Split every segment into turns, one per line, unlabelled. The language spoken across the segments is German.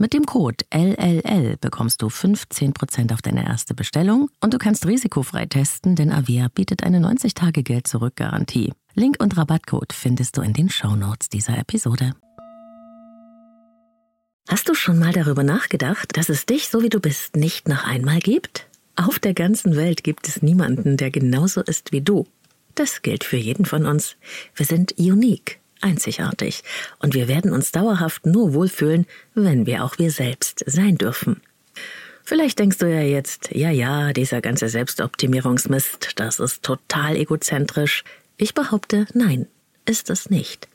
Mit dem Code LLL bekommst du 15% auf deine erste Bestellung und du kannst risikofrei testen, denn Avea bietet eine 90-Tage-Geld-Zurück-Garantie. Link und Rabattcode findest du in den Shownotes dieser Episode. Hast du schon mal darüber nachgedacht, dass es dich, so wie du bist, nicht noch einmal gibt? Auf der ganzen Welt gibt es niemanden, der genauso ist wie du. Das gilt für jeden von uns. Wir sind unique, einzigartig, und wir werden uns dauerhaft nur wohlfühlen, wenn wir auch wir selbst sein dürfen. Vielleicht denkst du ja jetzt, ja, ja, dieser ganze Selbstoptimierungsmist, das ist total egozentrisch. Ich behaupte, nein, ist es nicht.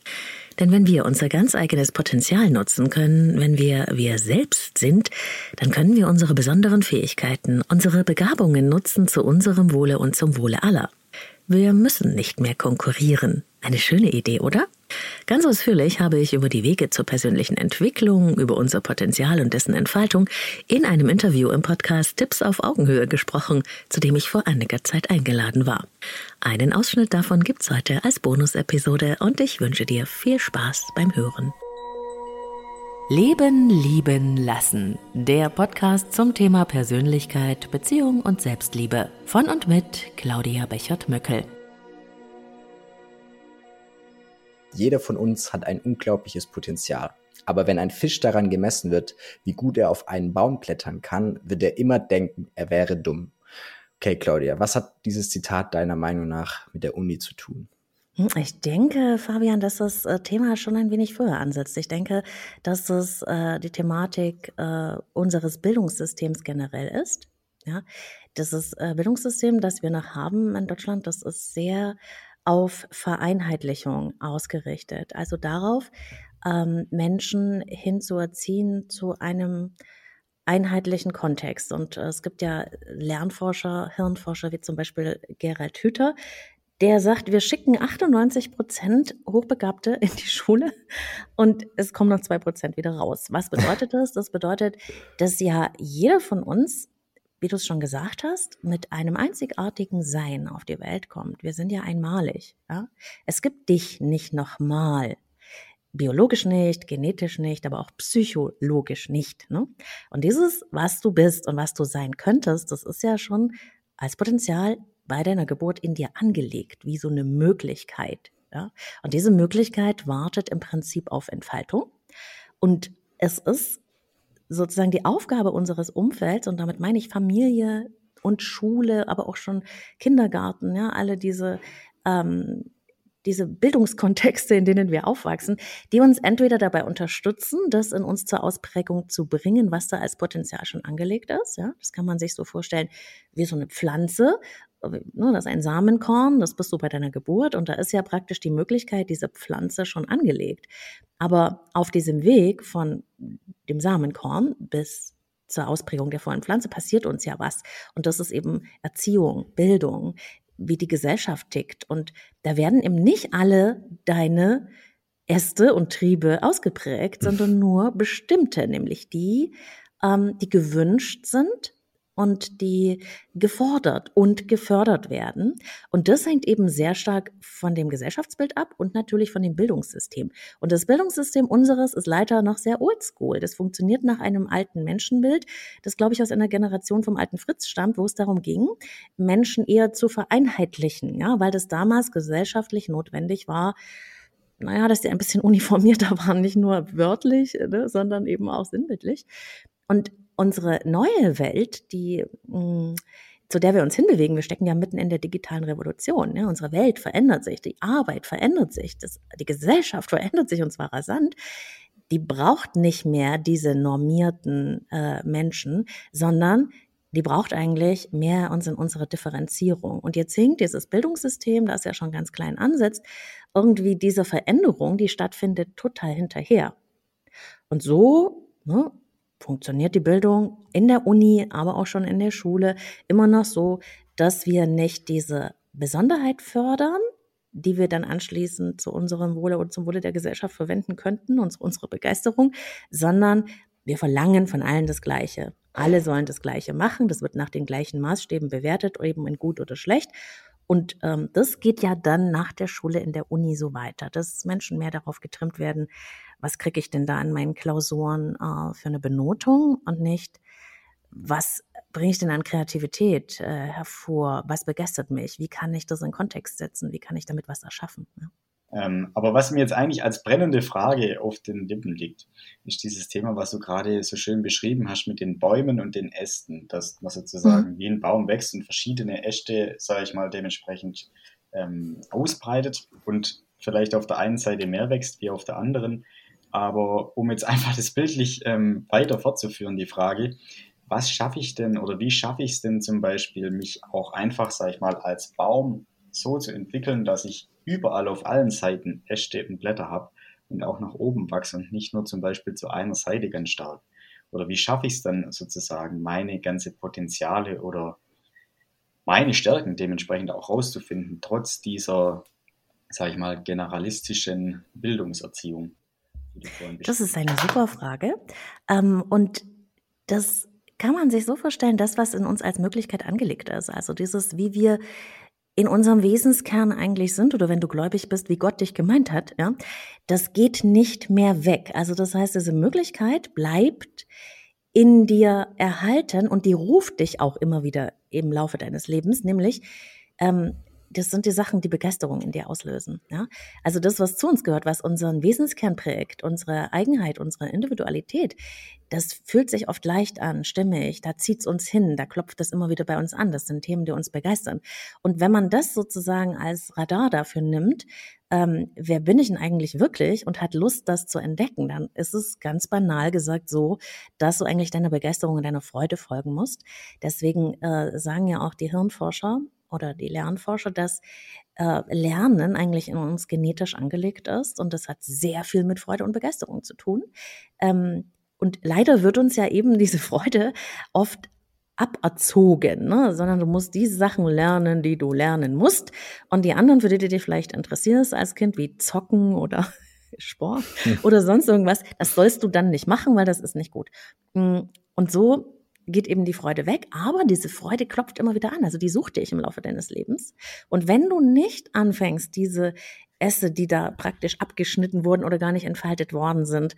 Denn wenn wir unser ganz eigenes Potenzial nutzen können, wenn wir wir selbst sind, dann können wir unsere besonderen Fähigkeiten, unsere Begabungen nutzen zu unserem Wohle und zum Wohle aller. Wir müssen nicht mehr konkurrieren. Eine schöne Idee, oder? Ganz ausführlich habe ich über die Wege zur persönlichen Entwicklung, über unser Potenzial und dessen Entfaltung in einem Interview im Podcast Tipps auf Augenhöhe gesprochen, zu dem ich vor einiger Zeit eingeladen war. Einen Ausschnitt davon gibt's heute als Bonusepisode und ich wünsche dir viel Spaß beim Hören. Leben, lieben, lassen. Der Podcast zum Thema Persönlichkeit, Beziehung und Selbstliebe. Von und mit Claudia Bechert-Möckel.
Jeder von uns hat ein unglaubliches Potenzial. Aber wenn ein Fisch daran gemessen wird, wie gut er auf einen Baum klettern kann, wird er immer denken, er wäre dumm. Okay, Claudia, was hat dieses Zitat deiner Meinung nach mit der Uni zu tun?
Hm, ich denke, Fabian, dass das äh, Thema schon ein wenig früher ansetzt. Ich denke, dass es äh, die Thematik äh, unseres Bildungssystems generell ist. Ja, das ist äh, Bildungssystem, das wir noch haben in Deutschland, das ist sehr auf Vereinheitlichung ausgerichtet. Also darauf, ähm, Menschen hinzuerziehen zu einem einheitlichen Kontext. Und äh, es gibt ja Lernforscher, Hirnforscher wie zum Beispiel Gerald Hüther, der sagt, wir schicken 98 Prozent Hochbegabte in die Schule und es kommen noch zwei Prozent wieder raus. Was bedeutet das? Das bedeutet, dass ja jeder von uns wie du es schon gesagt hast, mit einem einzigartigen Sein auf die Welt kommt. Wir sind ja einmalig. Ja? Es gibt dich nicht nochmal. Biologisch nicht, genetisch nicht, aber auch psychologisch nicht. Ne? Und dieses, was du bist und was du sein könntest, das ist ja schon als Potenzial bei deiner Geburt in dir angelegt, wie so eine Möglichkeit. Ja? Und diese Möglichkeit wartet im Prinzip auf Entfaltung. Und es ist sozusagen die Aufgabe unseres Umfelds, und damit meine ich Familie und Schule, aber auch schon Kindergarten, ja, alle diese, ähm, diese Bildungskontexte, in denen wir aufwachsen, die uns entweder dabei unterstützen, das in uns zur Ausprägung zu bringen, was da als Potenzial schon angelegt ist. Ja, das kann man sich so vorstellen wie so eine Pflanze. Ne, das ist ein Samenkorn, das bist du bei deiner Geburt und da ist ja praktisch die Möglichkeit, diese Pflanze schon angelegt. Aber auf diesem Weg von dem Samenkorn bis zur Ausprägung der vollen Pflanze passiert uns ja was. Und das ist eben Erziehung, Bildung, wie die Gesellschaft tickt. Und da werden eben nicht alle deine Äste und Triebe ausgeprägt, sondern nur bestimmte, nämlich die, ähm, die gewünscht sind und die gefordert und gefördert werden. Und das hängt eben sehr stark von dem Gesellschaftsbild ab und natürlich von dem Bildungssystem. Und das Bildungssystem unseres ist leider noch sehr oldschool. Das funktioniert nach einem alten Menschenbild, das, glaube ich, aus einer Generation vom alten Fritz stammt, wo es darum ging, Menschen eher zu vereinheitlichen, ja, weil das damals gesellschaftlich notwendig war, naja, dass die ein bisschen uniformierter waren, nicht nur wörtlich, ne, sondern eben auch sinnbildlich. Und unsere neue Welt, die mh, hm, zu der wir uns hinbewegen, wir stecken ja mitten in der digitalen Revolution. Ne? Unsere Welt verändert sich, die Arbeit verändert sich, das, die Gesellschaft verändert sich und zwar rasant. Die braucht nicht mehr diese normierten äh, Menschen, sondern die braucht eigentlich mehr uns in unserer Differenzierung. Und jetzt hinkt dieses Bildungssystem, das ja schon ganz klein ansetzt, irgendwie diese Veränderung, die stattfindet, total hinterher. Und so ne, funktioniert die Bildung in der Uni, aber auch schon in der Schule immer noch so, dass wir nicht diese Besonderheit fördern, die wir dann anschließend zu unserem Wohle und zum Wohle der Gesellschaft verwenden könnten, unsere Begeisterung, sondern wir verlangen von allen das Gleiche. Alle sollen das Gleiche machen. Das wird nach den gleichen Maßstäben bewertet, eben in gut oder schlecht. Und ähm, das geht ja dann nach der Schule in der Uni so weiter, dass Menschen mehr darauf getrimmt werden, was kriege ich denn da in meinen Klausuren äh, für eine Benotung und nicht, was bringe ich denn an Kreativität äh, hervor, was begeistert mich, wie kann ich das in Kontext setzen, wie kann ich damit was erschaffen. Ja.
Ähm, aber was mir jetzt eigentlich als brennende Frage auf den Lippen liegt, ist dieses Thema, was du gerade so schön beschrieben hast mit den Bäumen und den Ästen, dass man sozusagen mhm. wie ein Baum wächst und verschiedene Äste, sage ich mal, dementsprechend ähm, ausbreitet und vielleicht auf der einen Seite mehr wächst wie auf der anderen. Aber um jetzt einfach das bildlich ähm, weiter fortzuführen, die Frage, was schaffe ich denn oder wie schaffe ich es denn zum Beispiel, mich auch einfach, sage ich mal, als Baum so zu entwickeln, dass ich überall auf allen Seiten Äste und Blätter habe und auch nach oben wachse und nicht nur zum Beispiel zu einer Seite ganz stark? Oder wie schaffe ich es dann sozusagen, meine ganze Potenziale oder meine Stärken dementsprechend auch rauszufinden, trotz dieser, sage ich mal, generalistischen Bildungserziehung?
Das ist eine super Frage. Ähm, und das kann man sich so vorstellen, das, was in uns als Möglichkeit angelegt ist. Also dieses, wie wir in unserem Wesenskern eigentlich sind oder wenn du gläubig bist, wie Gott dich gemeint hat, ja, das geht nicht mehr weg. Also das heißt, diese Möglichkeit bleibt in dir erhalten und die ruft dich auch immer wieder im Laufe deines Lebens, nämlich ähm, das sind die Sachen, die Begeisterung in dir auslösen. Ja? Also das, was zu uns gehört, was unseren Wesenskern prägt, unsere Eigenheit, unsere Individualität, das fühlt sich oft leicht an, stimmig, da zieht's uns hin, da klopft es immer wieder bei uns an. Das sind Themen, die uns begeistern. Und wenn man das sozusagen als Radar dafür nimmt, ähm, wer bin ich denn eigentlich wirklich und hat Lust, das zu entdecken, dann ist es ganz banal gesagt so, dass du eigentlich deiner Begeisterung und deiner Freude folgen musst. Deswegen äh, sagen ja auch die Hirnforscher, oder die Lernforscher, dass äh, Lernen eigentlich in uns genetisch angelegt ist und das hat sehr viel mit Freude und Begeisterung zu tun. Ähm, und leider wird uns ja eben diese Freude oft aberzogen, ne? sondern du musst die Sachen lernen, die du lernen musst. Und die anderen, für die du dich vielleicht interessierst als Kind, wie Zocken oder Sport hm. oder sonst irgendwas, das sollst du dann nicht machen, weil das ist nicht gut. Hm, und so geht eben die Freude weg, aber diese Freude klopft immer wieder an. Also die sucht dich im Laufe deines Lebens. Und wenn du nicht anfängst, diese Esse, die da praktisch abgeschnitten wurden oder gar nicht entfaltet worden sind,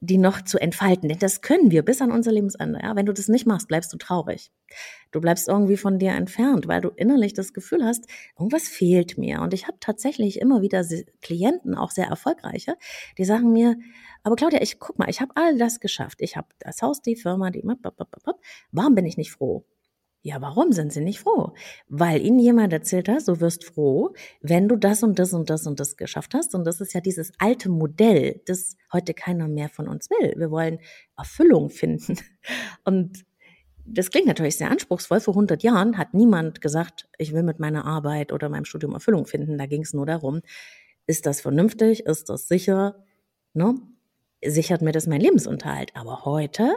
die noch zu entfalten. Denn das können wir bis an unser Lebensende. Ja? Wenn du das nicht machst, bleibst du traurig. Du bleibst irgendwie von dir entfernt, weil du innerlich das Gefühl hast, irgendwas fehlt mir. Und ich habe tatsächlich immer wieder Klienten, auch sehr erfolgreiche, die sagen mir, aber Claudia, ich guck mal, ich habe all das geschafft. Ich habe das Haus, die Firma, die. Warum bin ich nicht froh? Ja, warum sind sie nicht froh? Weil ihnen jemand erzählt hat, du wirst froh, wenn du das und das und das und das geschafft hast. Und das ist ja dieses alte Modell, das heute keiner mehr von uns will. Wir wollen Erfüllung finden. Und das klingt natürlich sehr anspruchsvoll. Vor 100 Jahren hat niemand gesagt, ich will mit meiner Arbeit oder meinem Studium Erfüllung finden. Da ging es nur darum, ist das vernünftig, ist das sicher? Ne? sichert mir das meinen Lebensunterhalt. Aber heute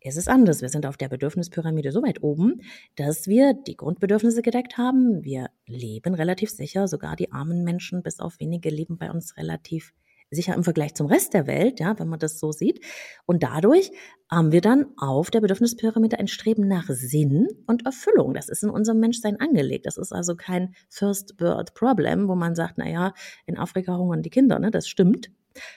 ist es anders. Wir sind auf der Bedürfnispyramide so weit oben, dass wir die Grundbedürfnisse gedeckt haben. Wir leben relativ sicher. Sogar die armen Menschen, bis auf wenige, leben bei uns relativ sicher im Vergleich zum Rest der Welt, ja, wenn man das so sieht. Und dadurch haben wir dann auf der Bedürfnispyramide ein Streben nach Sinn und Erfüllung. Das ist in unserem Menschsein angelegt. Das ist also kein First World Problem, wo man sagt, na ja, in Afrika hungern die Kinder, ne? Das stimmt.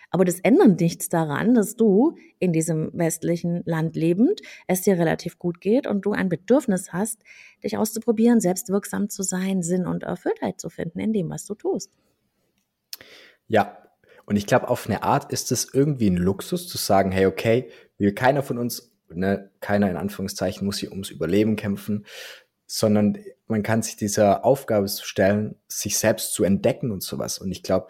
Aber das ändert nichts daran, dass du in diesem westlichen Land lebend es dir relativ gut geht und du ein Bedürfnis hast, dich auszuprobieren, selbstwirksam zu sein, Sinn und Erfülltheit zu finden in dem, was du tust.
Ja, und ich glaube, auf eine Art ist es irgendwie ein Luxus zu sagen, hey, okay, will keiner von uns, ne, keiner in Anführungszeichen muss hier ums Überleben kämpfen, sondern man kann sich dieser Aufgabe stellen, sich selbst zu entdecken und sowas. Und ich glaube,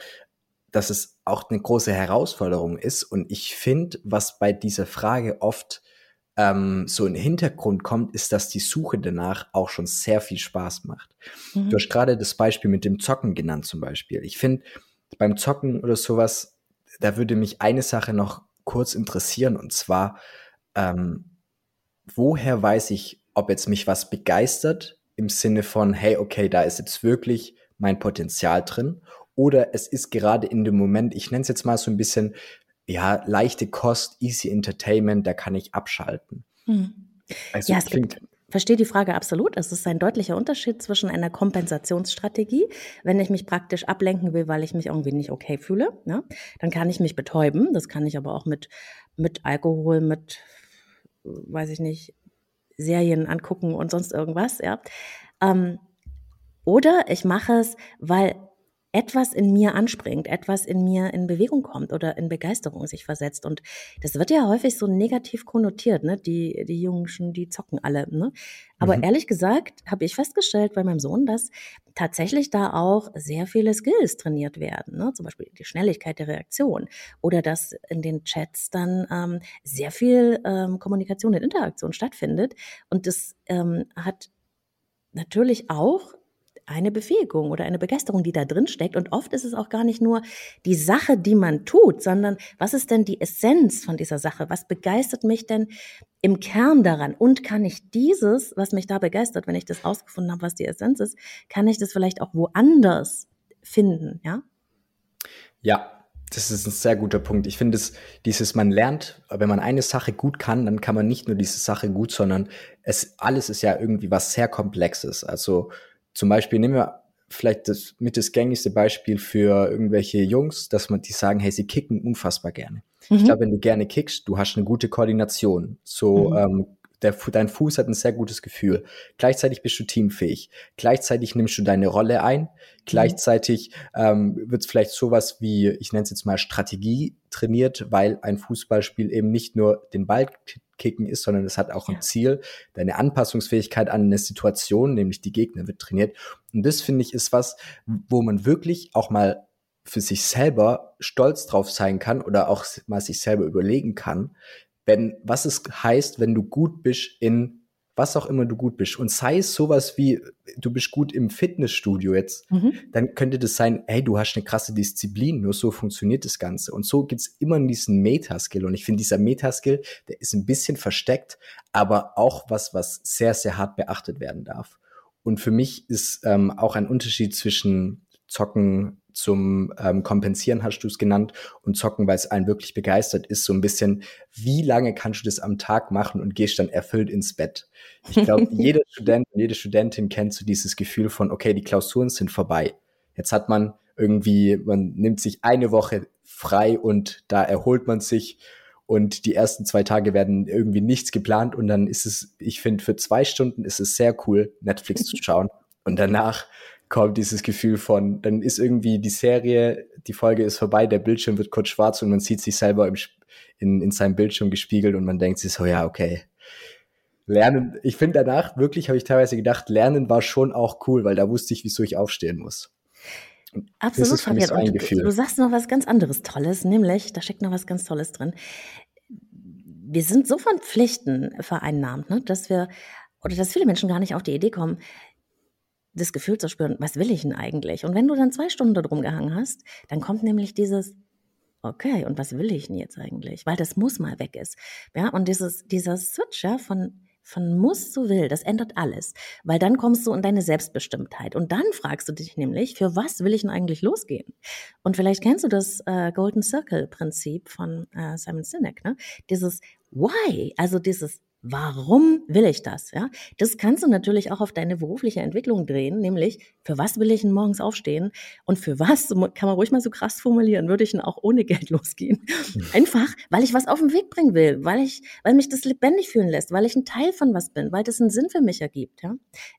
dass es auch eine große Herausforderung ist. Und ich finde, was bei dieser Frage oft ähm, so in den Hintergrund kommt, ist, dass die Suche danach auch schon sehr viel Spaß macht. Mhm. Du hast gerade das Beispiel mit dem Zocken genannt zum Beispiel. Ich finde, beim Zocken oder sowas, da würde mich eine Sache noch kurz interessieren und zwar, ähm, woher weiß ich, ob jetzt mich was begeistert im Sinne von, hey, okay, da ist jetzt wirklich mein Potenzial drin oder es ist gerade in dem Moment, ich nenne es jetzt mal so ein bisschen, ja, leichte Kost, easy Entertainment, da kann ich abschalten.
Hm. Also ja, es klingt, verstehe die Frage absolut. Es ist ein deutlicher Unterschied zwischen einer Kompensationsstrategie, wenn ich mich praktisch ablenken will, weil ich mich irgendwie nicht okay fühle, ja, dann kann ich mich betäuben. Das kann ich aber auch mit, mit Alkohol, mit, weiß ich nicht, Serien angucken und sonst irgendwas, ja. Ähm, oder ich mache es, weil etwas in mir anspringt, etwas in mir in Bewegung kommt oder in Begeisterung sich versetzt. Und das wird ja häufig so negativ konnotiert, ne? Die, die Jungen, die zocken alle. Ne? Aber mhm. ehrlich gesagt habe ich festgestellt bei meinem Sohn, dass tatsächlich da auch sehr viele Skills trainiert werden. Ne? Zum Beispiel die Schnelligkeit der Reaktion oder dass in den Chats dann ähm, sehr viel ähm, Kommunikation und Interaktion stattfindet. Und das ähm, hat natürlich auch eine Befähigung oder eine Begeisterung, die da drin steckt. Und oft ist es auch gar nicht nur die Sache, die man tut, sondern was ist denn die Essenz von dieser Sache? Was begeistert mich denn im Kern daran? Und kann ich dieses, was mich da begeistert, wenn ich das rausgefunden habe, was die Essenz ist, kann ich das vielleicht auch woanders finden, ja?
Ja, das ist ein sehr guter Punkt. Ich finde, dieses, man lernt, wenn man eine Sache gut kann, dann kann man nicht nur diese Sache gut, sondern es, alles ist ja irgendwie was sehr Komplexes. Also, zum Beispiel nehmen wir vielleicht das mit das gängigste Beispiel für irgendwelche Jungs, dass man die sagen, hey, sie kicken unfassbar gerne. Mhm. Ich glaube, wenn du gerne kickst, du hast eine gute Koordination. So, mhm. ähm, der, dein Fuß hat ein sehr gutes Gefühl. Gleichzeitig bist du teamfähig. Gleichzeitig nimmst du deine Rolle ein. Gleichzeitig ähm, wird es vielleicht sowas wie, ich nenne es jetzt mal Strategie trainiert, weil ein Fußballspiel eben nicht nur den Ball kicken ist, sondern es hat auch ein Ziel. Deine Anpassungsfähigkeit an eine Situation, nämlich die Gegner, wird trainiert. Und das finde ich ist was, wo man wirklich auch mal für sich selber stolz drauf sein kann oder auch mal sich selber überlegen kann, wenn, was es heißt, wenn du gut bist in was auch immer du gut bist. Und sei es sowas wie, du bist gut im Fitnessstudio jetzt, mhm. dann könnte das sein, hey, du hast eine krasse Disziplin, nur so funktioniert das Ganze. Und so gibt's immer diesen Metaskill. Und ich finde, dieser Metaskill, der ist ein bisschen versteckt, aber auch was, was sehr, sehr hart beachtet werden darf. Und für mich ist ähm, auch ein Unterschied zwischen Zocken zum ähm, Kompensieren hast du es genannt und Zocken, weil es einen wirklich begeistert ist, so ein bisschen, wie lange kannst du das am Tag machen und gehst dann erfüllt ins Bett? Ich glaube, jeder Student und jede Studentin kennt so dieses Gefühl von, okay, die Klausuren sind vorbei. Jetzt hat man irgendwie, man nimmt sich eine Woche frei und da erholt man sich und die ersten zwei Tage werden irgendwie nichts geplant und dann ist es, ich finde, für zwei Stunden ist es sehr cool, Netflix zu schauen und danach kommt dieses Gefühl von, dann ist irgendwie die Serie, die Folge ist vorbei, der Bildschirm wird kurz schwarz und man sieht sich selber im, in, in seinem Bildschirm gespiegelt und man denkt sich so, ja, okay. Lernen, ich finde danach wirklich, habe ich teilweise gedacht, Lernen war schon auch cool, weil da wusste ich, wieso ich aufstehen muss.
Absolut, Fabian. So und du, du sagst noch was ganz anderes Tolles, nämlich, da steckt noch was ganz Tolles drin. Wir sind so von Pflichten vereinnahmt, ne, dass wir, oder dass viele Menschen gar nicht auf die Idee kommen, das Gefühl zu spüren, was will ich denn eigentlich? Und wenn du dann zwei Stunden da drum gehangen hast, dann kommt nämlich dieses, okay, und was will ich denn jetzt eigentlich? Weil das muss mal weg ist. Ja, und dieses, dieser Switch, ja, von von Muss zu Will, das ändert alles, weil dann kommst du in deine Selbstbestimmtheit und dann fragst du dich nämlich, für was will ich denn eigentlich losgehen? Und vielleicht kennst du das äh, Golden Circle Prinzip von äh, Simon Sinek, ne? Dieses Why, also dieses Warum will ich das? Ja, das kannst du natürlich auch auf deine berufliche Entwicklung drehen, nämlich für was will ich denn morgens aufstehen und für was kann man ruhig mal so krass formulieren, würde ich denn auch ohne Geld losgehen? Mhm. Einfach, weil ich was auf den Weg bringen will, weil ich, weil mich das lebendig fühlen lässt, weil ich ein Teil von was bin, weil das einen Sinn für mich ergibt. Ja,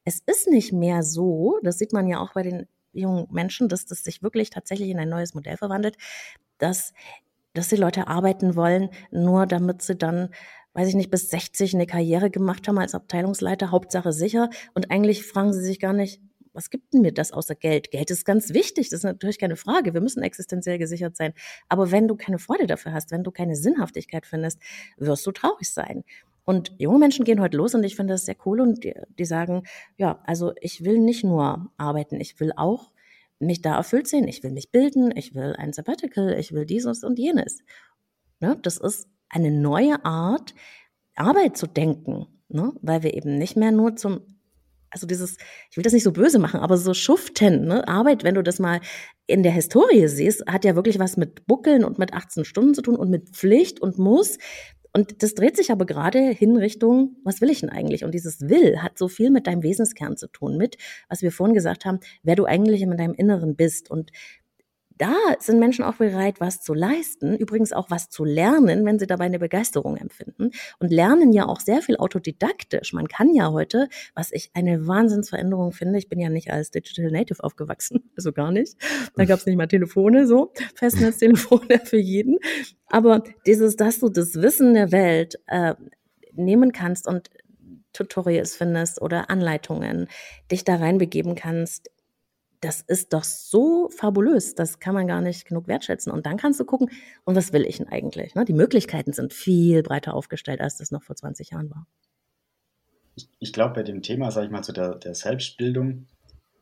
es ist nicht mehr so, das sieht man ja auch bei den jungen Menschen, dass das sich wirklich tatsächlich in ein neues Modell verwandelt, dass dass die Leute arbeiten wollen, nur damit sie dann weiß ich nicht, bis 60 eine Karriere gemacht haben als Abteilungsleiter, Hauptsache sicher. Und eigentlich fragen sie sich gar nicht, was gibt denn mir das außer Geld? Geld ist ganz wichtig, das ist natürlich keine Frage. Wir müssen existenziell gesichert sein. Aber wenn du keine Freude dafür hast, wenn du keine Sinnhaftigkeit findest, wirst du traurig sein. Und junge Menschen gehen heute los und ich finde das sehr cool und die, die sagen, ja, also ich will nicht nur arbeiten, ich will auch mich da erfüllt sehen, ich will mich bilden, ich will ein Sabbatical, ich will dieses und jenes. Ne? Das ist eine neue Art, Arbeit zu denken, ne? weil wir eben nicht mehr nur zum, also dieses, ich will das nicht so böse machen, aber so schuften, ne? Arbeit, wenn du das mal in der Historie siehst, hat ja wirklich was mit Buckeln und mit 18 Stunden zu tun und mit Pflicht und Muss. Und das dreht sich aber gerade hin Richtung, was will ich denn eigentlich? Und dieses Will hat so viel mit deinem Wesenskern zu tun, mit, was wir vorhin gesagt haben, wer du eigentlich in deinem Inneren bist. Und da sind Menschen auch bereit, was zu leisten, übrigens auch was zu lernen, wenn sie dabei eine Begeisterung empfinden und lernen ja auch sehr viel autodidaktisch. Man kann ja heute, was ich eine Wahnsinnsveränderung finde, ich bin ja nicht als Digital Native aufgewachsen, also gar nicht. Da gab es nicht mal Telefone so, Festnetztelefone für jeden. Aber dieses, dass du das Wissen der Welt äh, nehmen kannst und Tutorials findest oder Anleitungen, dich da reinbegeben kannst das ist doch so fabulös, das kann man gar nicht genug wertschätzen. Und dann kannst du gucken, und was will ich denn eigentlich? Ne? Die Möglichkeiten sind viel breiter aufgestellt, als das noch vor 20 Jahren war.
Ich, ich glaube, bei dem Thema, sage ich mal, zu der, der Selbstbildung,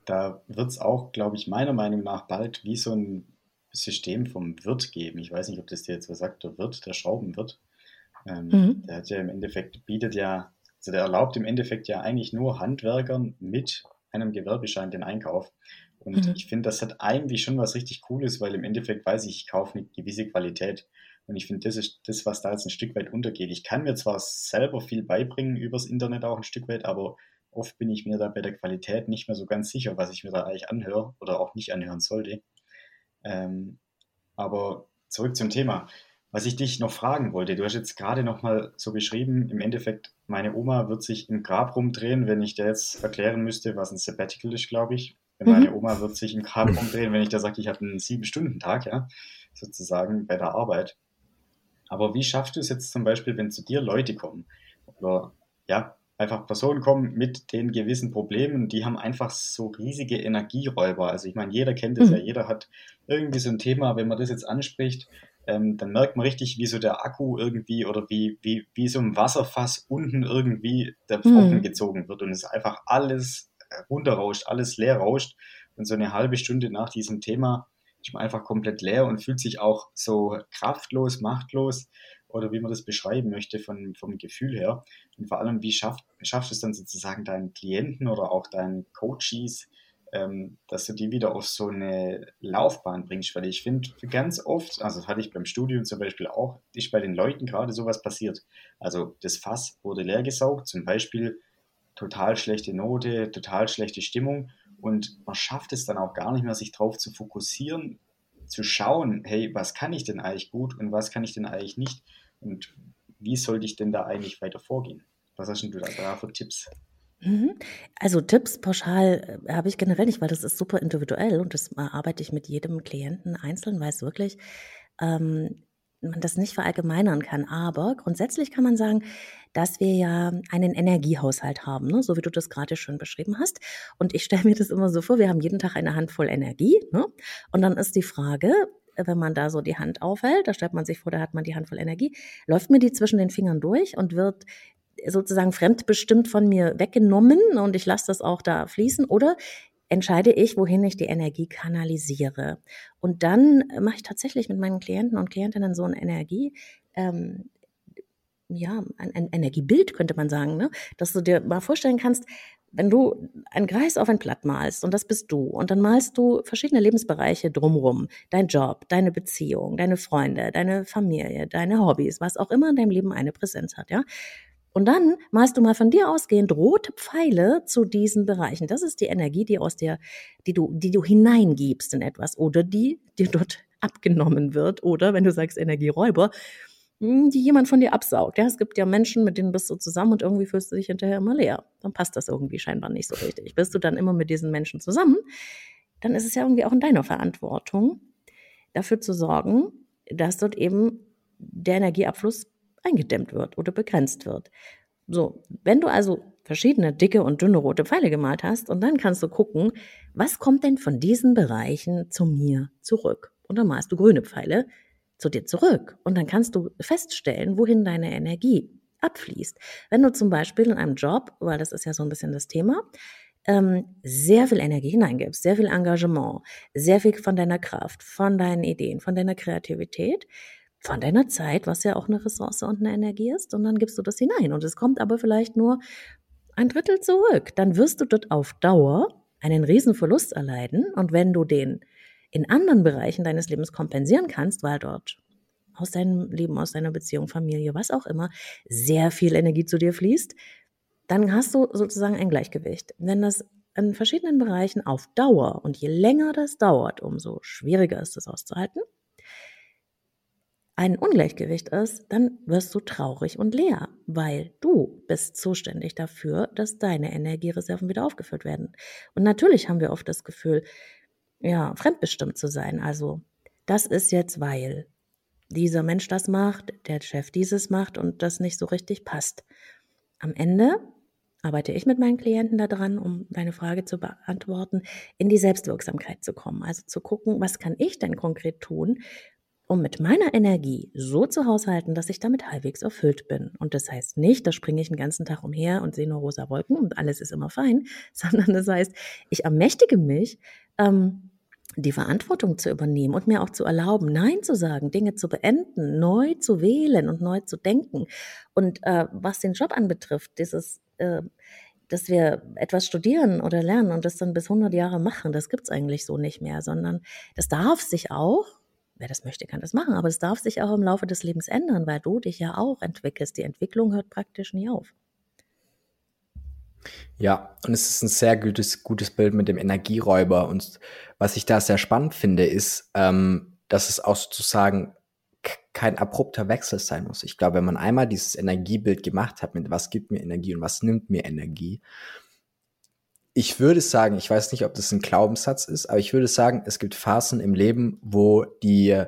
da wird es auch, glaube ich, meiner Meinung nach bald wie so ein System vom Wirt geben. Ich weiß nicht, ob das dir jetzt was sagt, der Wirt, der Schraubenwirt. Ähm, mhm. Der hat ja im Endeffekt, bietet ja, also der erlaubt im Endeffekt ja eigentlich nur Handwerkern mit einem Gewerbeschein den Einkauf. Und mhm. ich finde, das hat eigentlich schon was richtig Cooles, weil im Endeffekt weiß ich, ich kaufe eine gewisse Qualität. Und ich finde, das ist das, was da jetzt ein Stück weit untergeht. Ich kann mir zwar selber viel beibringen übers Internet auch ein Stück weit, aber oft bin ich mir da bei der Qualität nicht mehr so ganz sicher, was ich mir da eigentlich anhöre oder auch nicht anhören sollte. Ähm, aber zurück zum Thema. Was ich dich noch fragen wollte, du hast jetzt gerade noch mal so beschrieben, im Endeffekt, meine Oma wird sich im Grab rumdrehen, wenn ich dir jetzt erklären müsste, was ein Sabbatical ist, glaube ich. Meine mhm. Oma wird sich im Grab umdrehen, wenn ich da sage, ich habe einen Sieben-Stunden-Tag, ja, sozusagen bei der Arbeit. Aber wie schaffst du es jetzt zum Beispiel, wenn zu dir Leute kommen oder ja, einfach Personen kommen mit den gewissen Problemen, die haben einfach so riesige Energieräuber. Also ich meine, jeder kennt es mhm. ja, jeder hat irgendwie so ein Thema, wenn man das jetzt anspricht, ähm, dann merkt man richtig, wie so der Akku irgendwie oder wie, wie, wie so ein Wasserfass unten irgendwie der Pfoten mhm. gezogen wird und es einfach alles runterrauscht, alles leer rauscht. Und so eine halbe Stunde nach diesem Thema ist man einfach komplett leer und fühlt sich auch so kraftlos, machtlos oder wie man das beschreiben möchte von, vom Gefühl her. Und vor allem, wie schafft, du es dann sozusagen deinen Klienten oder auch deinen Coaches, ähm, dass du die wieder auf so eine Laufbahn bringst? Weil ich finde, ganz oft, also das hatte ich beim Studium zum Beispiel auch, ist bei den Leuten gerade sowas passiert. Also das Fass wurde leer gesaugt, zum Beispiel total schlechte Note, total schlechte Stimmung und man schafft es dann auch gar nicht mehr, sich darauf zu fokussieren, zu schauen, hey, was kann ich denn eigentlich gut und was kann ich denn eigentlich nicht und wie sollte ich denn da eigentlich weiter vorgehen? Was hast du da für Tipps?
Mhm. Also Tipps pauschal äh, habe ich generell nicht, weil das ist super individuell und das arbeite ich mit jedem Klienten einzeln, weiß wirklich, ähm, man das nicht verallgemeinern kann. Aber grundsätzlich kann man sagen, dass wir ja einen Energiehaushalt haben, ne? so wie du das gerade schon beschrieben hast. Und ich stelle mir das immer so vor, wir haben jeden Tag eine Handvoll Energie. Ne? Und dann ist die Frage, wenn man da so die Hand aufhält, da stellt man sich vor, da hat man die Handvoll Energie, läuft mir die zwischen den Fingern durch und wird sozusagen fremdbestimmt von mir weggenommen und ich lasse das auch da fließen oder entscheide ich, wohin ich die Energie kanalisiere. Und dann mache ich tatsächlich mit meinen Klienten und Klientinnen so ein Energie, ähm, ja, ein, ein Energiebild, könnte man sagen, ne? dass du dir mal vorstellen kannst, wenn du einen Kreis auf ein Blatt malst und das bist du und dann malst du verschiedene Lebensbereiche drumrum, dein Job, deine Beziehung, deine Freunde, deine Familie, deine Hobbys, was auch immer in deinem Leben eine Präsenz hat, ja. Und dann malst du mal von dir ausgehend rote Pfeile zu diesen Bereichen. Das ist die Energie, die aus der, die du, die du hineingibst in etwas oder die dir dort abgenommen wird oder wenn du sagst Energieräuber, hm, die jemand von dir absaugt. Ja, es gibt ja Menschen, mit denen bist du zusammen und irgendwie fühlst du dich hinterher immer leer. Dann passt das irgendwie scheinbar nicht so richtig. Bist du dann immer mit diesen Menschen zusammen, dann ist es ja irgendwie auch in deiner Verantwortung, dafür zu sorgen, dass dort eben der Energieabfluss eingedämmt wird oder begrenzt wird. So, wenn du also verschiedene dicke und dünne rote Pfeile gemalt hast und dann kannst du gucken, was kommt denn von diesen Bereichen zu mir zurück? Und dann malst du grüne Pfeile, zu dir zurück. Und dann kannst du feststellen, wohin deine Energie abfließt. Wenn du zum Beispiel in einem Job, weil das ist ja so ein bisschen das Thema, ähm, sehr viel Energie hineingibst, sehr viel Engagement, sehr viel von deiner Kraft, von deinen Ideen, von deiner Kreativität, von deiner Zeit, was ja auch eine Ressource und eine Energie ist, und dann gibst du das hinein. Und es kommt aber vielleicht nur ein Drittel zurück. Dann wirst du dort auf Dauer einen riesen Verlust erleiden. Und wenn du den in anderen Bereichen deines Lebens kompensieren kannst, weil dort aus deinem Leben, aus deiner Beziehung, Familie, was auch immer, sehr viel Energie zu dir fließt, dann hast du sozusagen ein Gleichgewicht. Wenn das in verschiedenen Bereichen auf Dauer und je länger das dauert, umso schwieriger ist es auszuhalten, ein Ungleichgewicht ist, dann wirst du traurig und leer, weil du bist zuständig dafür, dass deine Energiereserven wieder aufgefüllt werden. Und natürlich haben wir oft das Gefühl, ja, fremdbestimmt zu sein. Also, das ist jetzt, weil dieser Mensch das macht, der Chef dieses macht und das nicht so richtig passt. Am Ende arbeite ich mit meinen Klienten daran, um deine Frage zu beantworten, in die Selbstwirksamkeit zu kommen. Also zu gucken, was kann ich denn konkret tun, um mit meiner Energie so zu haushalten, dass ich damit halbwegs erfüllt bin. Und das heißt nicht, da springe ich den ganzen Tag umher und sehe nur rosa Wolken und alles ist immer fein, sondern das heißt, ich ermächtige mich, ähm, die Verantwortung zu übernehmen und mir auch zu erlauben, Nein zu sagen, Dinge zu beenden, neu zu wählen und neu zu denken. Und äh, was den Job anbetrifft, dieses, äh, dass wir etwas studieren oder lernen und das dann bis 100 Jahre machen, das gibt's eigentlich so nicht mehr, sondern das darf sich auch, wer das möchte, kann das machen, aber es darf sich auch im Laufe des Lebens ändern, weil du dich ja auch entwickelst. Die Entwicklung hört praktisch nie auf.
Ja, und es ist ein sehr gutes, gutes Bild mit dem Energieräuber. Und was ich da sehr spannend finde, ist, ähm, dass es auch sozusagen kein abrupter Wechsel sein muss. Ich glaube, wenn man einmal dieses Energiebild gemacht hat, mit was gibt mir Energie und was nimmt mir Energie, ich würde sagen, ich weiß nicht, ob das ein Glaubenssatz ist, aber ich würde sagen, es gibt Phasen im Leben, wo die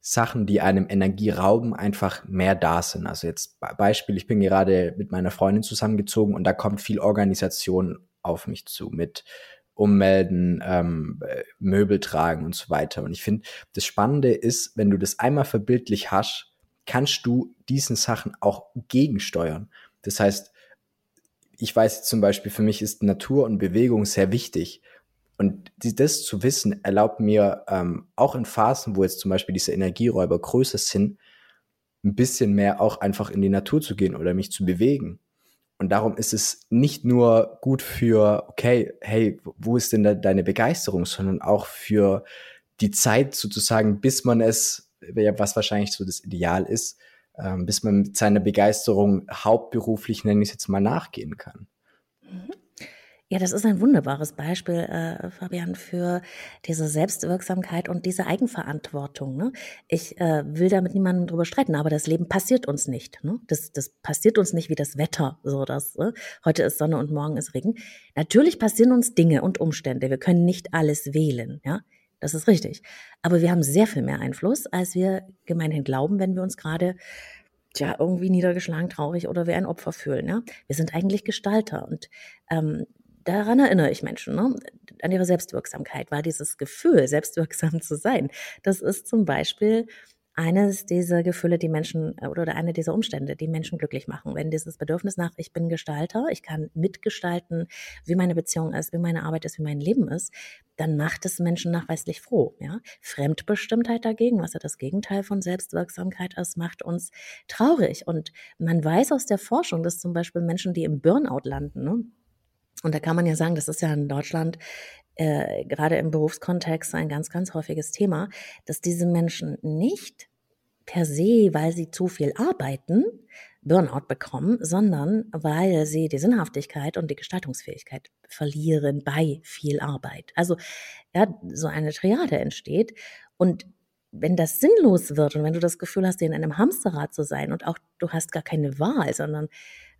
Sachen, die einem Energie rauben, einfach mehr da sind. Also jetzt Beispiel, ich bin gerade mit meiner Freundin zusammengezogen und da kommt viel Organisation auf mich zu mit Ummelden, ähm, Möbel tragen und so weiter. Und ich finde, das Spannende ist, wenn du das einmal verbildlich hast, kannst du diesen Sachen auch gegensteuern. Das heißt, ich weiß zum Beispiel, für mich ist Natur und Bewegung sehr wichtig. Und das zu wissen, erlaubt mir ähm, auch in Phasen, wo jetzt zum Beispiel diese Energieräuber größer sind, ein bisschen mehr auch einfach in die Natur zu gehen oder mich zu bewegen. Und darum ist es nicht nur gut für, okay, hey, wo ist denn deine Begeisterung, sondern auch für die Zeit sozusagen, bis man es, was wahrscheinlich so das Ideal ist, ähm, bis man mit seiner Begeisterung hauptberuflich, nenne ich es jetzt mal, nachgehen kann.
Mhm. Ja, das ist ein wunderbares Beispiel, äh, Fabian, für diese Selbstwirksamkeit und diese Eigenverantwortung. Ne? Ich äh, will da mit niemandem drüber streiten, aber das Leben passiert uns nicht. Ne? Das, das passiert uns nicht wie das Wetter, so dass äh, heute ist Sonne und morgen ist Regen. Natürlich passieren uns Dinge und Umstände. Wir können nicht alles wählen, ja. Das ist richtig. Aber wir haben sehr viel mehr Einfluss, als wir gemeinhin glauben, wenn wir uns gerade ja, irgendwie niedergeschlagen, traurig oder wie ein Opfer fühlen. Ja? Wir sind eigentlich Gestalter und ähm, daran erinnere ich Menschen, ne? an ihre Selbstwirksamkeit, weil dieses Gefühl, selbstwirksam zu sein, das ist zum Beispiel eines dieser Gefühle, die Menschen äh, oder eine dieser Umstände, die Menschen glücklich machen. Wenn dieses Bedürfnis nach, ich bin Gestalter, ich kann mitgestalten, wie meine Beziehung ist, wie meine Arbeit ist, wie mein Leben ist, dann macht es Menschen nachweislich froh. Ja? Fremdbestimmtheit dagegen, was ja das Gegenteil von Selbstwirksamkeit ist, macht uns traurig. Und man weiß aus der Forschung, dass zum Beispiel Menschen, die im Burnout landen, ne? Und da kann man ja sagen, das ist ja in Deutschland äh, gerade im Berufskontext ein ganz, ganz häufiges Thema, dass diese Menschen nicht per se, weil sie zu viel arbeiten, Burnout bekommen, sondern weil sie die Sinnhaftigkeit und die Gestaltungsfähigkeit verlieren bei viel Arbeit. Also ja, so eine Triade entsteht und wenn das sinnlos wird und wenn du das Gefühl hast, in einem Hamsterrad zu sein und auch du hast gar keine Wahl, sondern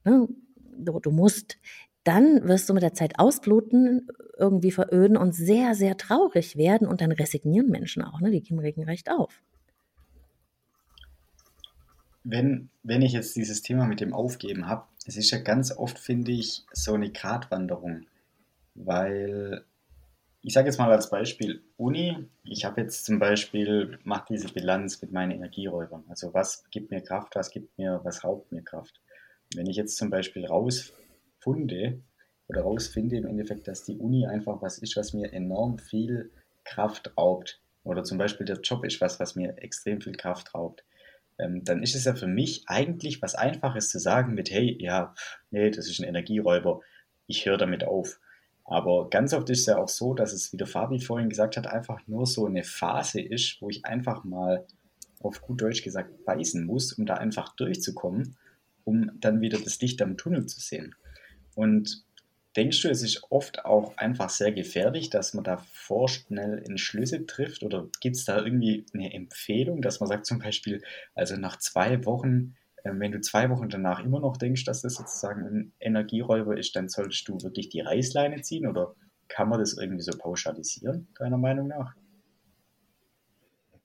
ne, du, du musst, dann wirst du mit der Zeit ausbluten, irgendwie veröden und sehr, sehr traurig werden und dann resignieren Menschen auch, ne? Die geben regelrecht auf.
Wenn, wenn ich jetzt dieses Thema mit dem Aufgeben habe, es ist ja ganz oft, finde ich, so eine Gratwanderung. Weil, ich sage jetzt mal als Beispiel Uni, ich habe jetzt zum Beispiel, mache diese Bilanz mit meinen Energieräubern. Also was gibt mir Kraft, was gibt mir, was raubt mir Kraft. Wenn ich jetzt zum Beispiel raus funde oder rausfinde im Endeffekt, dass die Uni einfach was ist, was mir enorm viel Kraft raubt, oder zum Beispiel der Job ist was, was mir extrem viel Kraft raubt, ähm, dann ist es ja für mich eigentlich was Einfaches zu sagen mit, hey, ja, nee, das ist ein Energieräuber, ich höre damit auf. Aber ganz oft ist es ja auch so, dass es, wie der Fabi vorhin gesagt hat, einfach nur so eine Phase ist, wo ich einfach mal auf gut Deutsch gesagt beißen muss, um da einfach durchzukommen, um dann wieder das Licht am Tunnel zu sehen. Und denkst du, es ist oft auch einfach sehr gefährlich, dass man da vorschnell Entschlüsse trifft? Oder gibt es da irgendwie eine Empfehlung, dass man sagt zum Beispiel, also nach zwei Wochen, äh, wenn du zwei Wochen danach immer noch denkst, dass das sozusagen ein Energieräuber ist, dann solltest du wirklich die Reißleine ziehen? Oder kann man das irgendwie so pauschalisieren, deiner Meinung nach?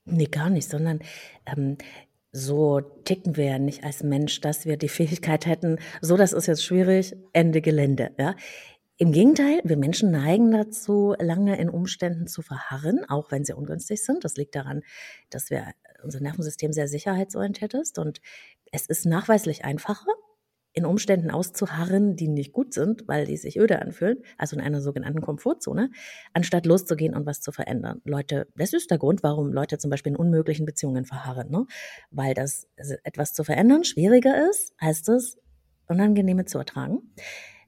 Nee, gar nicht, sondern ähm, so ticken wir ja nicht als Mensch, dass wir die Fähigkeit hätten, so das ist jetzt schwierig, Ende Gelände. Ja? Im Gegenteil, wir Menschen neigen dazu, lange in Umständen zu verharren, auch wenn sie ungünstig sind. Das liegt daran, dass wir unser Nervensystem sehr sicherheitsorientiert ist und es ist nachweislich einfacher, in Umständen auszuharren, die nicht gut sind, weil die sich öde anfühlen, also in einer sogenannten Komfortzone, anstatt loszugehen und was zu verändern. Leute, das ist der Grund, warum Leute zum Beispiel in unmöglichen Beziehungen verharren, ne? weil das etwas zu verändern schwieriger ist, als das Unangenehme zu ertragen.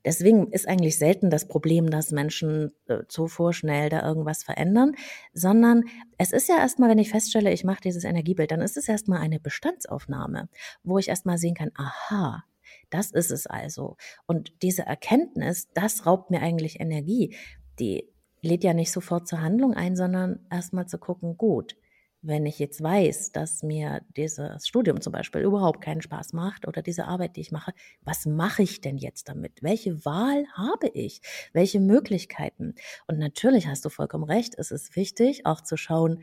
Deswegen ist eigentlich selten das Problem, dass Menschen äh, zu vorschnell da irgendwas verändern, sondern es ist ja erstmal, wenn ich feststelle, ich mache dieses Energiebild, dann ist es erstmal eine Bestandsaufnahme, wo ich erstmal sehen kann, aha, das ist es also. Und diese Erkenntnis, das raubt mir eigentlich Energie. Die lädt ja nicht sofort zur Handlung ein, sondern erstmal zu gucken, gut, wenn ich jetzt weiß, dass mir dieses Studium zum Beispiel überhaupt keinen Spaß macht oder diese Arbeit, die ich mache, was mache ich denn jetzt damit? Welche Wahl habe ich? Welche Möglichkeiten? Und natürlich hast du vollkommen recht, es ist wichtig, auch zu schauen,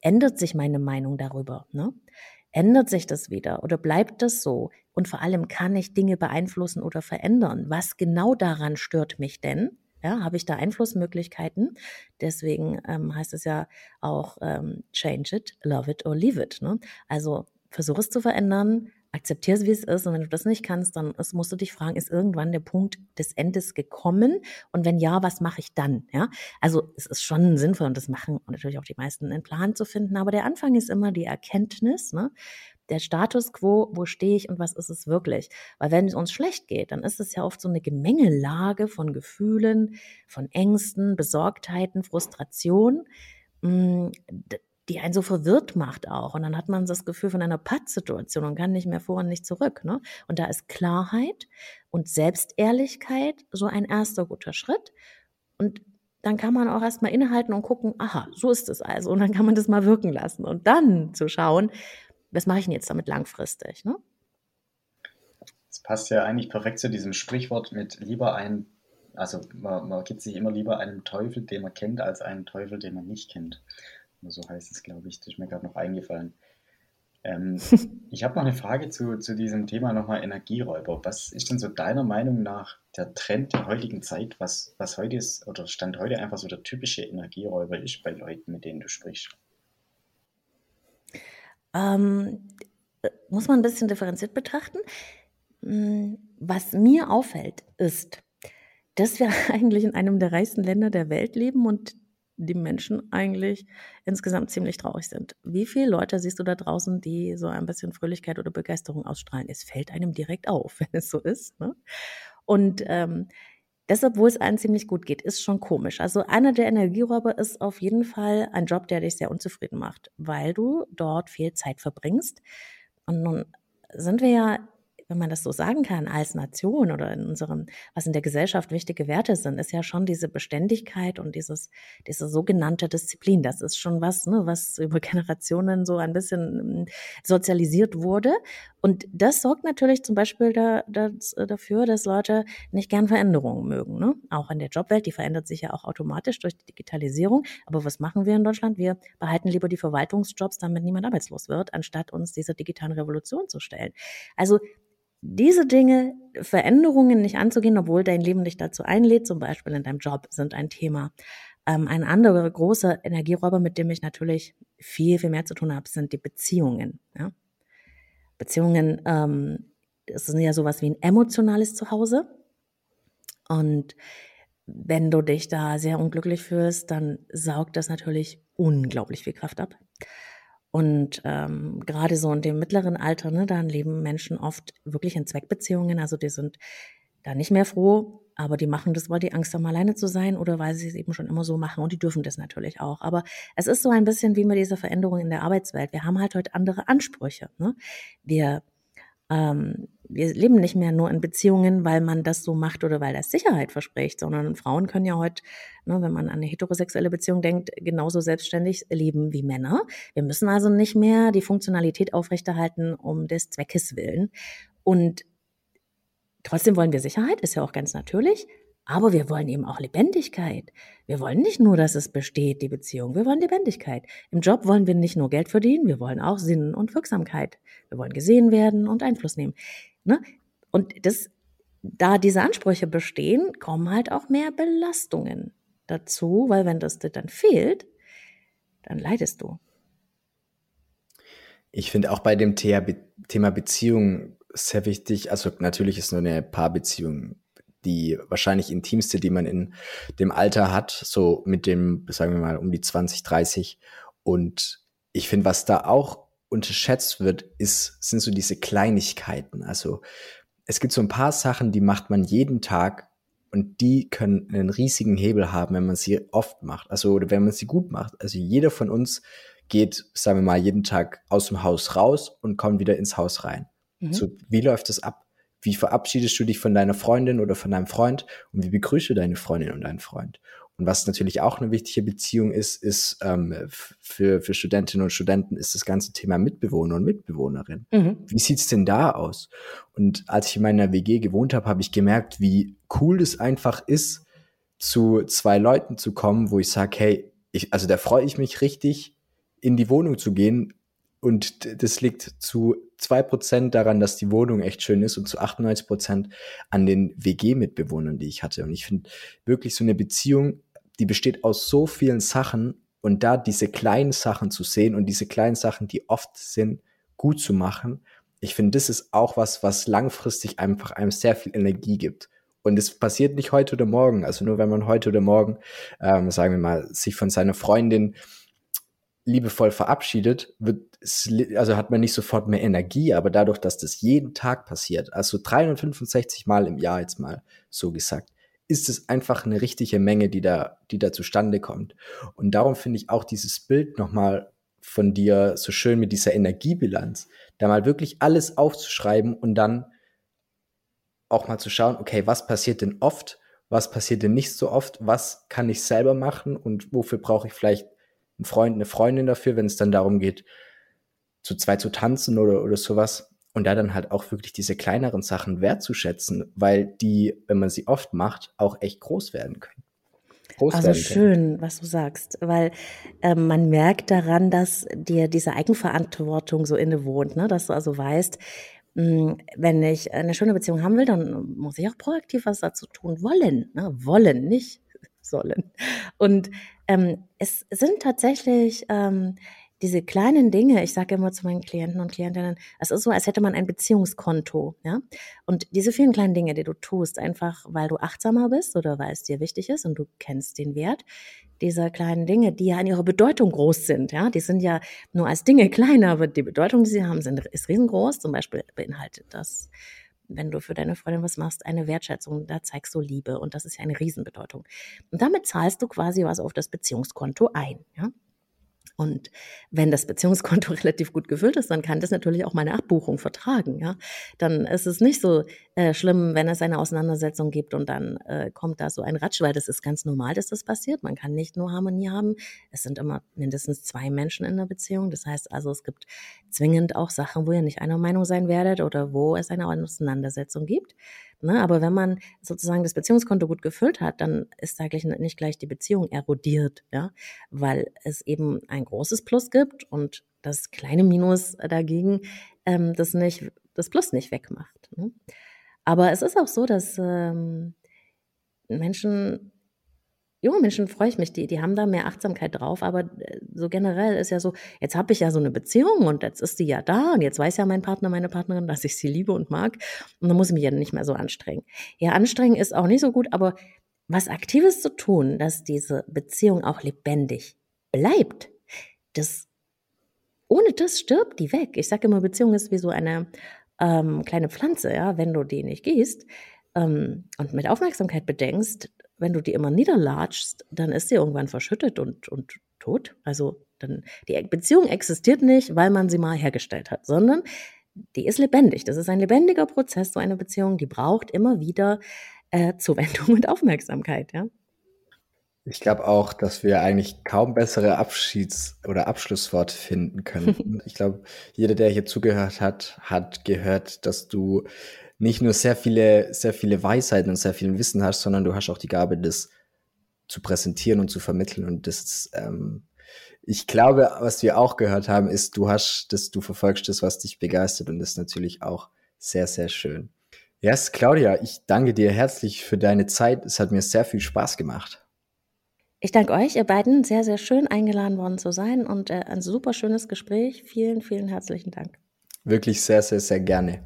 ändert sich meine Meinung darüber? Ne? Ändert sich das wieder oder bleibt das so? Und vor allem kann ich Dinge beeinflussen oder verändern. Was genau daran stört mich denn? Ja, habe ich da Einflussmöglichkeiten? Deswegen ähm, heißt es ja auch ähm, change it, love it or leave it. Ne? Also versuche es zu verändern, akzeptiere es, wie es ist. Und wenn du das nicht kannst, dann musst du dich fragen, ist irgendwann der Punkt des Endes gekommen? Und wenn ja, was mache ich dann? Ja, also es ist schon sinnvoll und das machen natürlich auch die meisten einen Plan zu finden. Aber der Anfang ist immer die Erkenntnis. Ne? Der Status quo, wo stehe ich und was ist es wirklich? Weil wenn es uns schlecht geht, dann ist es ja oft so eine Gemengelage von Gefühlen, von Ängsten, Besorgtheiten, Frustration, mm, die einen so verwirrt macht auch. Und dann hat man das Gefühl von einer Pattsituation und kann nicht mehr vor und nicht zurück. Ne? Und da ist Klarheit und Selbstehrlichkeit so ein erster guter Schritt. Und dann kann man auch erstmal innehalten und gucken, aha, so ist es also. Und dann kann man das mal wirken lassen. Und dann zu schauen, was mache ich denn jetzt damit langfristig? Ne?
Das passt ja eigentlich perfekt zu diesem Sprichwort mit lieber ein, also man, man gibt sich immer lieber einem Teufel, den man kennt, als einen Teufel, den man nicht kennt. so heißt es, glaube ich. Das ist mir gerade noch eingefallen. Ähm, ich habe noch eine Frage zu, zu diesem Thema nochmal Energieräuber. Was ist denn so deiner Meinung nach der Trend der heutigen Zeit, was, was heute ist oder Stand heute einfach so der typische Energieräuber ist bei Leuten, mit denen du sprichst?
Ähm, muss man ein bisschen differenziert betrachten. Hm, was mir auffällt, ist, dass wir eigentlich in einem der reichsten Länder der Welt leben und die Menschen eigentlich insgesamt ziemlich traurig sind. Wie viele Leute siehst du da draußen, die so ein bisschen Fröhlichkeit oder Begeisterung ausstrahlen? Es fällt einem direkt auf, wenn es so ist. Ne? Und ähm, deshalb, wo es allen ziemlich gut geht, ist schon komisch. Also einer der Energieräuber ist auf jeden Fall ein Job, der dich sehr unzufrieden macht, weil du dort viel Zeit verbringst. Und nun sind wir ja wenn man das so sagen kann, als Nation oder in unserem, was in der Gesellschaft wichtige Werte sind, ist ja schon diese Beständigkeit und dieses, diese sogenannte Disziplin. Das ist schon was, ne, was über Generationen so ein bisschen hm, sozialisiert wurde. Und das sorgt natürlich zum Beispiel da, das, dafür, dass Leute nicht gern Veränderungen mögen. Ne? Auch in der Jobwelt, die verändert sich ja auch automatisch durch die Digitalisierung. Aber was machen wir in Deutschland? Wir behalten lieber die Verwaltungsjobs, damit niemand arbeitslos wird, anstatt uns dieser digitalen Revolution zu stellen. Also diese Dinge, Veränderungen nicht anzugehen, obwohl dein Leben dich dazu einlädt, zum Beispiel in deinem Job, sind ein Thema. Ähm, ein anderer großer Energieräuber, mit dem ich natürlich viel, viel mehr zu tun habe, sind die Beziehungen. Ja? Beziehungen, ähm, das ist ja sowas wie ein emotionales Zuhause. Und wenn du dich da sehr unglücklich fühlst, dann saugt das natürlich unglaublich viel Kraft ab. Und ähm, gerade so in dem mittleren Alter, ne, dann leben Menschen oft wirklich in Zweckbeziehungen. Also die sind da nicht mehr froh, aber die machen das, weil die Angst haben, alleine zu sein oder weil sie es eben schon immer so machen und die dürfen das natürlich auch. Aber es ist so ein bisschen wie mit dieser Veränderung in der Arbeitswelt. Wir haben halt heute andere Ansprüche. Ne? Wir ähm, wir leben nicht mehr nur in Beziehungen, weil man das so macht oder weil das Sicherheit verspricht, sondern Frauen können ja heute, ne, wenn man an eine heterosexuelle Beziehung denkt, genauso selbstständig leben wie Männer. Wir müssen also nicht mehr die Funktionalität aufrechterhalten um des Zweckes willen. Und trotzdem wollen wir Sicherheit, ist ja auch ganz natürlich. Aber wir wollen eben auch Lebendigkeit. Wir wollen nicht nur, dass es besteht, die Beziehung. Wir wollen Lebendigkeit. Im Job wollen wir nicht nur Geld verdienen, wir wollen auch Sinn und Wirksamkeit. Wir wollen gesehen werden und Einfluss nehmen. Ne? Und das, da diese Ansprüche bestehen, kommen halt auch mehr Belastungen dazu, weil wenn das dir dann fehlt, dann leidest du.
Ich finde auch bei dem Thema Beziehung sehr wichtig, also natürlich ist nur eine Paarbeziehung die wahrscheinlich intimste, die man in dem Alter hat, so mit dem, sagen wir mal, um die 20, 30. Und ich finde, was da auch unterschätzt wird, ist, sind so diese Kleinigkeiten. Also es gibt so ein paar Sachen, die macht man jeden Tag und die können einen riesigen Hebel haben, wenn man sie oft macht. Also oder wenn man sie gut macht. Also jeder von uns geht, sagen wir mal, jeden Tag aus dem Haus raus und kommt wieder ins Haus rein. Mhm. So, wie läuft das ab? Wie verabschiedest du dich von deiner Freundin oder von deinem Freund und wie begrüßt du deine Freundin und deinen Freund? Und was natürlich auch eine wichtige Beziehung ist, ist ähm, für, für Studentinnen und Studenten ist das ganze Thema Mitbewohner und Mitbewohnerin. Mhm. Wie sieht's denn da aus? Und als ich in meiner WG gewohnt habe, habe ich gemerkt, wie cool es einfach ist, zu zwei Leuten zu kommen, wo ich sage, hey, ich, also da freue ich mich richtig, in die Wohnung zu gehen, und das liegt zu zwei Prozent daran, dass die Wohnung echt schön ist und zu 98 Prozent an den WG-Mitbewohnern, die ich hatte. Und ich finde wirklich so eine Beziehung, die besteht aus so vielen Sachen und da diese kleinen Sachen zu sehen und diese kleinen Sachen, die oft sind, gut zu machen. Ich finde, das ist auch was, was langfristig einfach einem sehr viel Energie gibt. Und es passiert nicht heute oder morgen. Also nur wenn man heute oder morgen, ähm, sagen wir mal, sich von seiner Freundin liebevoll verabschiedet, wird also hat man nicht sofort mehr Energie, aber dadurch, dass das jeden Tag passiert, also 365 Mal im Jahr jetzt mal so gesagt, ist es einfach eine richtige Menge, die da, die da zustande kommt. Und darum finde ich auch dieses Bild nochmal von dir so schön mit dieser Energiebilanz, da mal wirklich alles aufzuschreiben und dann auch mal zu schauen, okay, was passiert denn oft, was passiert denn nicht so oft, was kann ich selber machen und wofür brauche ich vielleicht einen Freund, eine Freundin dafür, wenn es dann darum geht, zu zwei zu tanzen oder, oder sowas. Und da dann halt auch wirklich diese kleineren Sachen wertzuschätzen, weil die, wenn man sie oft macht, auch echt groß werden können.
Groß also werden schön, können. was du sagst, weil äh, man merkt daran, dass dir diese Eigenverantwortung so innewohnt, ne? dass du also weißt, hm, wenn ich eine schöne Beziehung haben will, dann muss ich auch proaktiv was dazu tun wollen, ne? wollen, nicht sollen. Und ähm, es sind tatsächlich ähm, diese kleinen Dinge, ich sage immer zu meinen Klienten und Klientinnen, es ist so, als hätte man ein Beziehungskonto, ja. Und diese vielen kleinen Dinge, die du tust, einfach weil du achtsamer bist oder weil es dir wichtig ist und du kennst den Wert dieser kleinen Dinge, die ja in ihrer Bedeutung groß sind, ja. Die sind ja nur als Dinge kleiner, aber die Bedeutung, die sie haben, sind, ist riesengroß. Zum Beispiel beinhaltet das wenn du für deine Freundin was machst, eine Wertschätzung, da zeigst du Liebe und das ist ja eine Riesenbedeutung. Und damit zahlst du quasi was auf das Beziehungskonto ein. Ja? Und wenn das Beziehungskonto relativ gut gefüllt ist, dann kann das natürlich auch meine Abbuchung vertragen. Ja, dann ist es nicht so äh, schlimm, wenn es eine Auseinandersetzung gibt und dann äh, kommt da so ein Ratsch, weil das ist ganz normal, dass das passiert. Man kann nicht nur Harmonie haben. Es sind immer mindestens zwei Menschen in der Beziehung. Das heißt also, es gibt zwingend auch Sachen, wo ihr nicht einer Meinung sein werdet oder wo es eine Auseinandersetzung gibt. Ne? Aber wenn man sozusagen das Beziehungskonto gut gefüllt hat, dann ist da gleich, nicht gleich die Beziehung erodiert, ja, weil es eben ein großes Plus gibt und das kleine Minus dagegen ähm, das nicht, das Plus nicht wegmacht. Ne? Aber es ist auch so, dass ähm, Menschen junge Menschen freue ich mich, die, die haben da mehr Achtsamkeit drauf, aber äh, so generell ist ja so, jetzt habe ich ja so eine Beziehung und jetzt ist die ja da und jetzt weiß ja mein Partner, meine Partnerin, dass ich sie liebe und mag und dann muss ich mich ja nicht mehr so anstrengen. Ja, anstrengen ist auch nicht so gut, aber was Aktives zu tun, dass diese Beziehung auch lebendig bleibt, das, ohne das stirbt die weg. Ich sage immer, Beziehung ist wie so eine ähm, kleine Pflanze, ja, wenn du die nicht gehst, ähm, und mit Aufmerksamkeit bedenkst, wenn du die immer niederlatschst, dann ist sie irgendwann verschüttet und, und tot. Also dann, die Beziehung existiert nicht, weil man sie mal hergestellt hat, sondern die ist lebendig. Das ist ein lebendiger Prozess, so eine Beziehung, die braucht immer wieder äh, Zuwendung und Aufmerksamkeit, ja.
Ich glaube auch, dass wir eigentlich kaum bessere Abschieds- oder Abschlussworte finden können. ich glaube, jeder, der hier zugehört hat, hat gehört, dass du nicht nur sehr viele, sehr viele Weisheiten und sehr viel Wissen hast, sondern du hast auch die Gabe, das zu präsentieren und zu vermitteln. Und das, ähm, ich glaube, was wir auch gehört haben, ist, du hast, dass du verfolgst das, was dich begeistert und das ist natürlich auch sehr, sehr schön. Yes, Claudia, ich danke dir herzlich für deine Zeit. Es hat mir sehr viel Spaß gemacht.
Ich danke euch, ihr beiden, sehr, sehr schön eingeladen worden zu sein und äh, ein super schönes Gespräch. Vielen, vielen herzlichen Dank.
Wirklich sehr, sehr, sehr gerne.